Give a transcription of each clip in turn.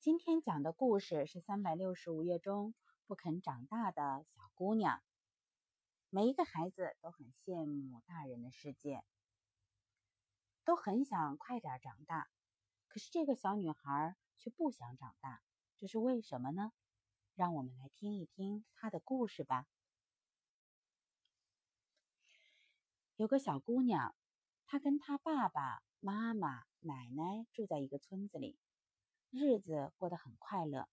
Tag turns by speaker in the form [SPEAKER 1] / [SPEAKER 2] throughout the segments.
[SPEAKER 1] 今天讲的故事是三百六十五页中不肯长大的小姑娘。每一个孩子都很羡慕大人的世界，都很想快点长大。可是这个小女孩却不想长大，这是为什么呢？让我们来听一听她的故事吧。有个小姑娘，她跟她爸爸妈妈、奶奶住在一个村子里。日子过得很快乐。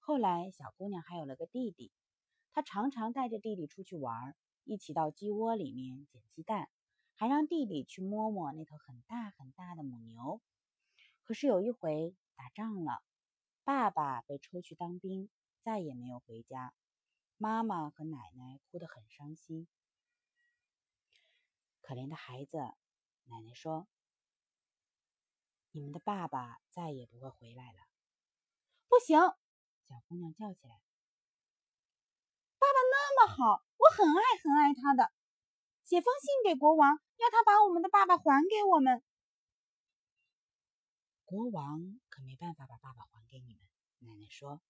[SPEAKER 1] 后来，小姑娘还有了个弟弟，她常常带着弟弟出去玩，一起到鸡窝里面捡鸡蛋，还让弟弟去摸摸那头很大很大的母牛。可是有一回打仗了，爸爸被抽去当兵，再也没有回家，妈妈和奶奶哭得很伤心。可怜的孩子，奶奶说。你们的爸爸再也不会回来了。
[SPEAKER 2] 不行！
[SPEAKER 1] 小姑娘叫起来：“
[SPEAKER 2] 爸爸那么好，我很爱很爱他的。写封信给国王，要他把我们的爸爸还给我们。”
[SPEAKER 1] 国王可没办法把爸爸还给你们。奶奶说：“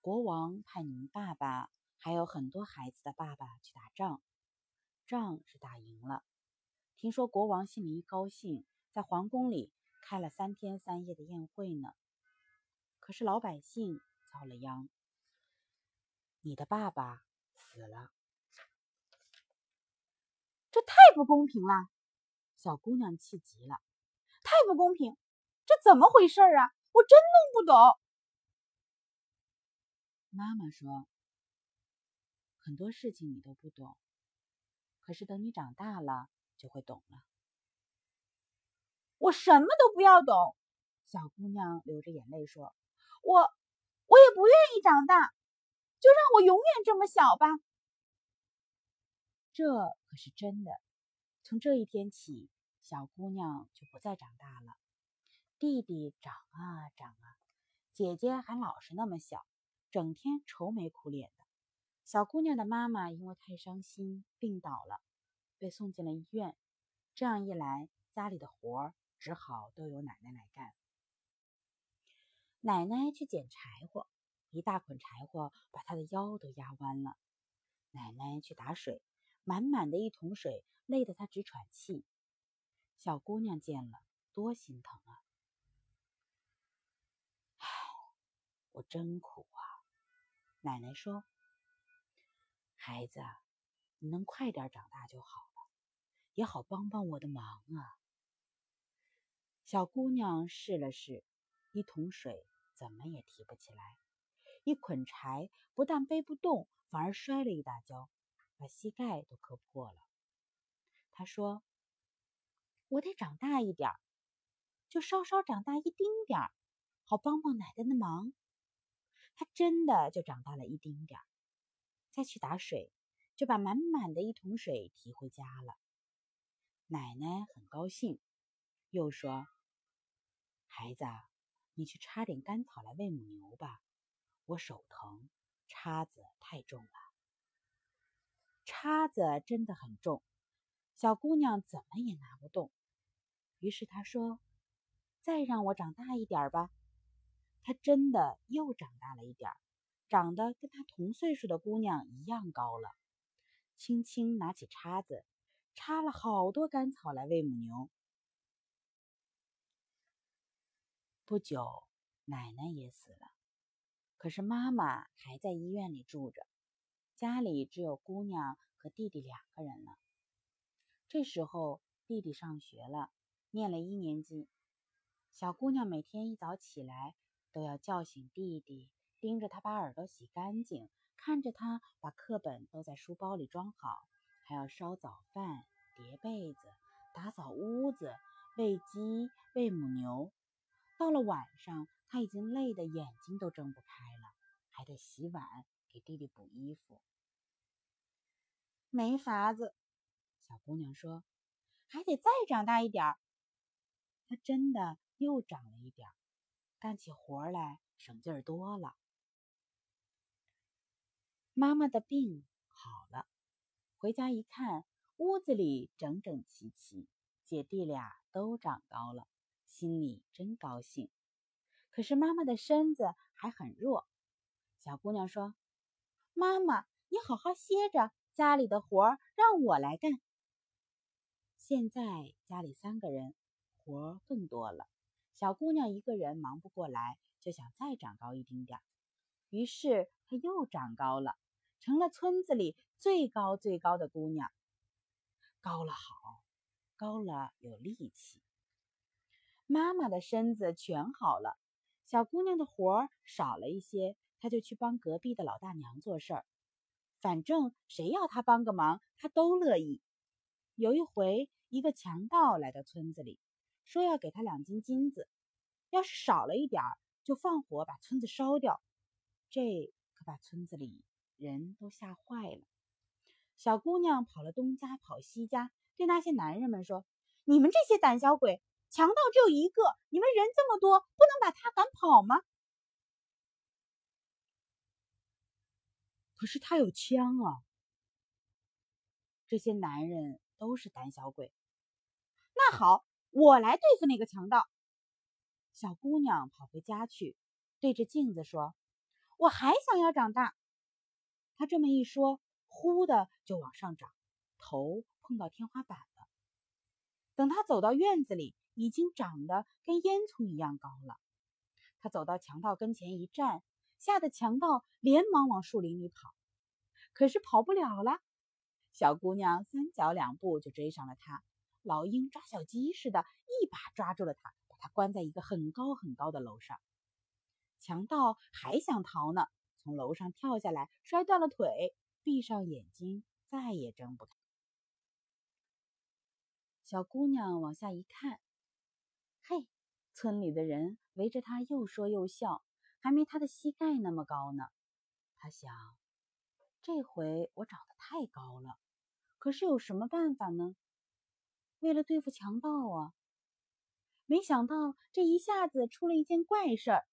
[SPEAKER 1] 国王派你们爸爸还有很多孩子的爸爸去打仗，仗是打赢了。”听说国王心里一高兴，在皇宫里开了三天三夜的宴会呢。可是老百姓遭了殃，你的爸爸死了，
[SPEAKER 2] 这太不公平了！
[SPEAKER 1] 小姑娘气急了，
[SPEAKER 2] 太不公平！这怎么回事啊？我真弄不懂。
[SPEAKER 1] 妈妈说，很多事情你都不懂，可是等你长大了。就会懂了。
[SPEAKER 2] 我什么都不要懂。
[SPEAKER 1] 小姑娘流着眼泪说：“
[SPEAKER 2] 我，我也不愿意长大，就让我永远这么小吧。”
[SPEAKER 1] 这可是真的。从这一天起，小姑娘就不再长大了。弟弟长啊长啊，姐姐还老是那么小，整天愁眉苦脸的。小姑娘的妈妈因为太伤心，病倒了。被送进了医院，这样一来，家里的活儿只好都由奶奶来干。奶奶去捡柴火，一大捆柴火把她的腰都压弯了。奶奶去打水，满满的一桶水累得她直喘气。小姑娘见了，多心疼啊！唉，我真苦啊！奶奶说：“孩子，你能快点长大就好。”也好帮帮我的忙啊！小姑娘试了试，一桶水怎么也提不起来，一捆柴不但背不动，反而摔了一大跤，把膝盖都磕破了。她说：“我得长大一点，就稍稍长大一丁点儿，好帮帮奶奶的忙。”她真的就长大了一丁点儿，再去打水，就把满满的一桶水提回家了。奶奶很高兴，又说：“孩子，你去插点干草来喂母牛吧。我手疼，叉子太重了。叉子真的很重，小姑娘怎么也拿不动。于是她说：‘再让我长大一点吧。’她真的又长大了一点，长得跟她同岁数的姑娘一样高了。轻轻拿起叉子。”插了好多干草来喂母牛。不久，奶奶也死了，可是妈妈还在医院里住着，家里只有姑娘和弟弟两个人了。这时候，弟弟上学了，念了一年级。小姑娘每天一早起来，都要叫醒弟弟，盯着他把耳朵洗干净，看着他把课本都在书包里装好。还要烧早饭、叠被子、打扫屋子、喂鸡、喂母牛。到了晚上，他已经累得眼睛都睁不开了，还得洗碗，给弟弟补衣服。
[SPEAKER 2] 没法子，
[SPEAKER 1] 小姑娘说：“
[SPEAKER 2] 还得再长大一点儿。”
[SPEAKER 1] 她真的又长了一点儿，干起活来省劲儿多了。妈妈的病好了。回家一看，屋子里整整齐齐，姐弟俩都长高了，心里真高兴。可是妈妈的身子还很弱。小姑娘说：“妈妈，你好好歇着，家里的活让我来干。”现在家里三个人，活更多了。小姑娘一个人忙不过来，就想再长高一丁点儿。于是她又长高了，成了村子里最高最高的姑娘。高了好，高了有力气。妈妈的身子全好了，小姑娘的活儿少了一些，她就去帮隔壁的老大娘做事儿。反正谁要她帮个忙，她都乐意。有一回。一个强盗来到村子里，说要给他两斤金子，要是少了一点儿，就放火把村子烧掉。这可把村子里人都吓坏了。小姑娘跑了东家，跑西家，对那些男人们说：“你们这些胆小鬼，强盗只有一个，你们人这么多，不能把他赶跑吗？”可是他有枪啊！这些男人都是胆小鬼。那好，我来对付那个强盗。小姑娘跑回家去，对着镜子说：“我还想要长大。”她这么一说，忽的就往上涨，头碰到天花板了。等她走到院子里，已经长得跟烟囱一样高了。她走到强盗跟前一站，吓得强盗连忙往树林里跑，可是跑不了了。小姑娘三脚两步就追上了他。老鹰抓小鸡似的，一把抓住了他，把他关在一个很高很高的楼上。强盗还想逃呢，从楼上跳下来，摔断了腿，闭上眼睛，再也睁不开。小姑娘往下一看，嘿，村里的人围着她又说又笑，还没她的膝盖那么高呢。她想，这回我长得太高了，可是有什么办法呢？为了对付强盗啊！没想到这一下子出了一件怪事儿，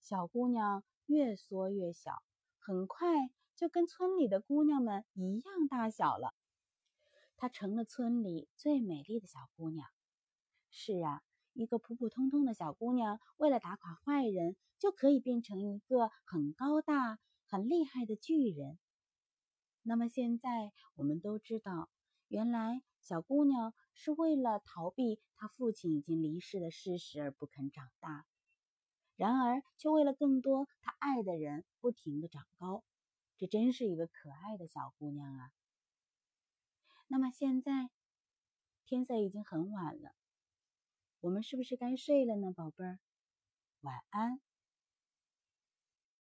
[SPEAKER 1] 小姑娘越缩越小，很快就跟村里的姑娘们一样大小了。她成了村里最美丽的小姑娘。是啊，一个普普通通的小姑娘，为了打垮坏人，就可以变成一个很高大、很厉害的巨人。那么现在我们都知道，原来。小姑娘是为了逃避她父亲已经离世的事实而不肯长大，然而却为了更多他爱的人不停的长高。这真是一个可爱的小姑娘啊！那么现在天色已经很晚了，我们是不是该睡了呢，宝贝儿？晚安。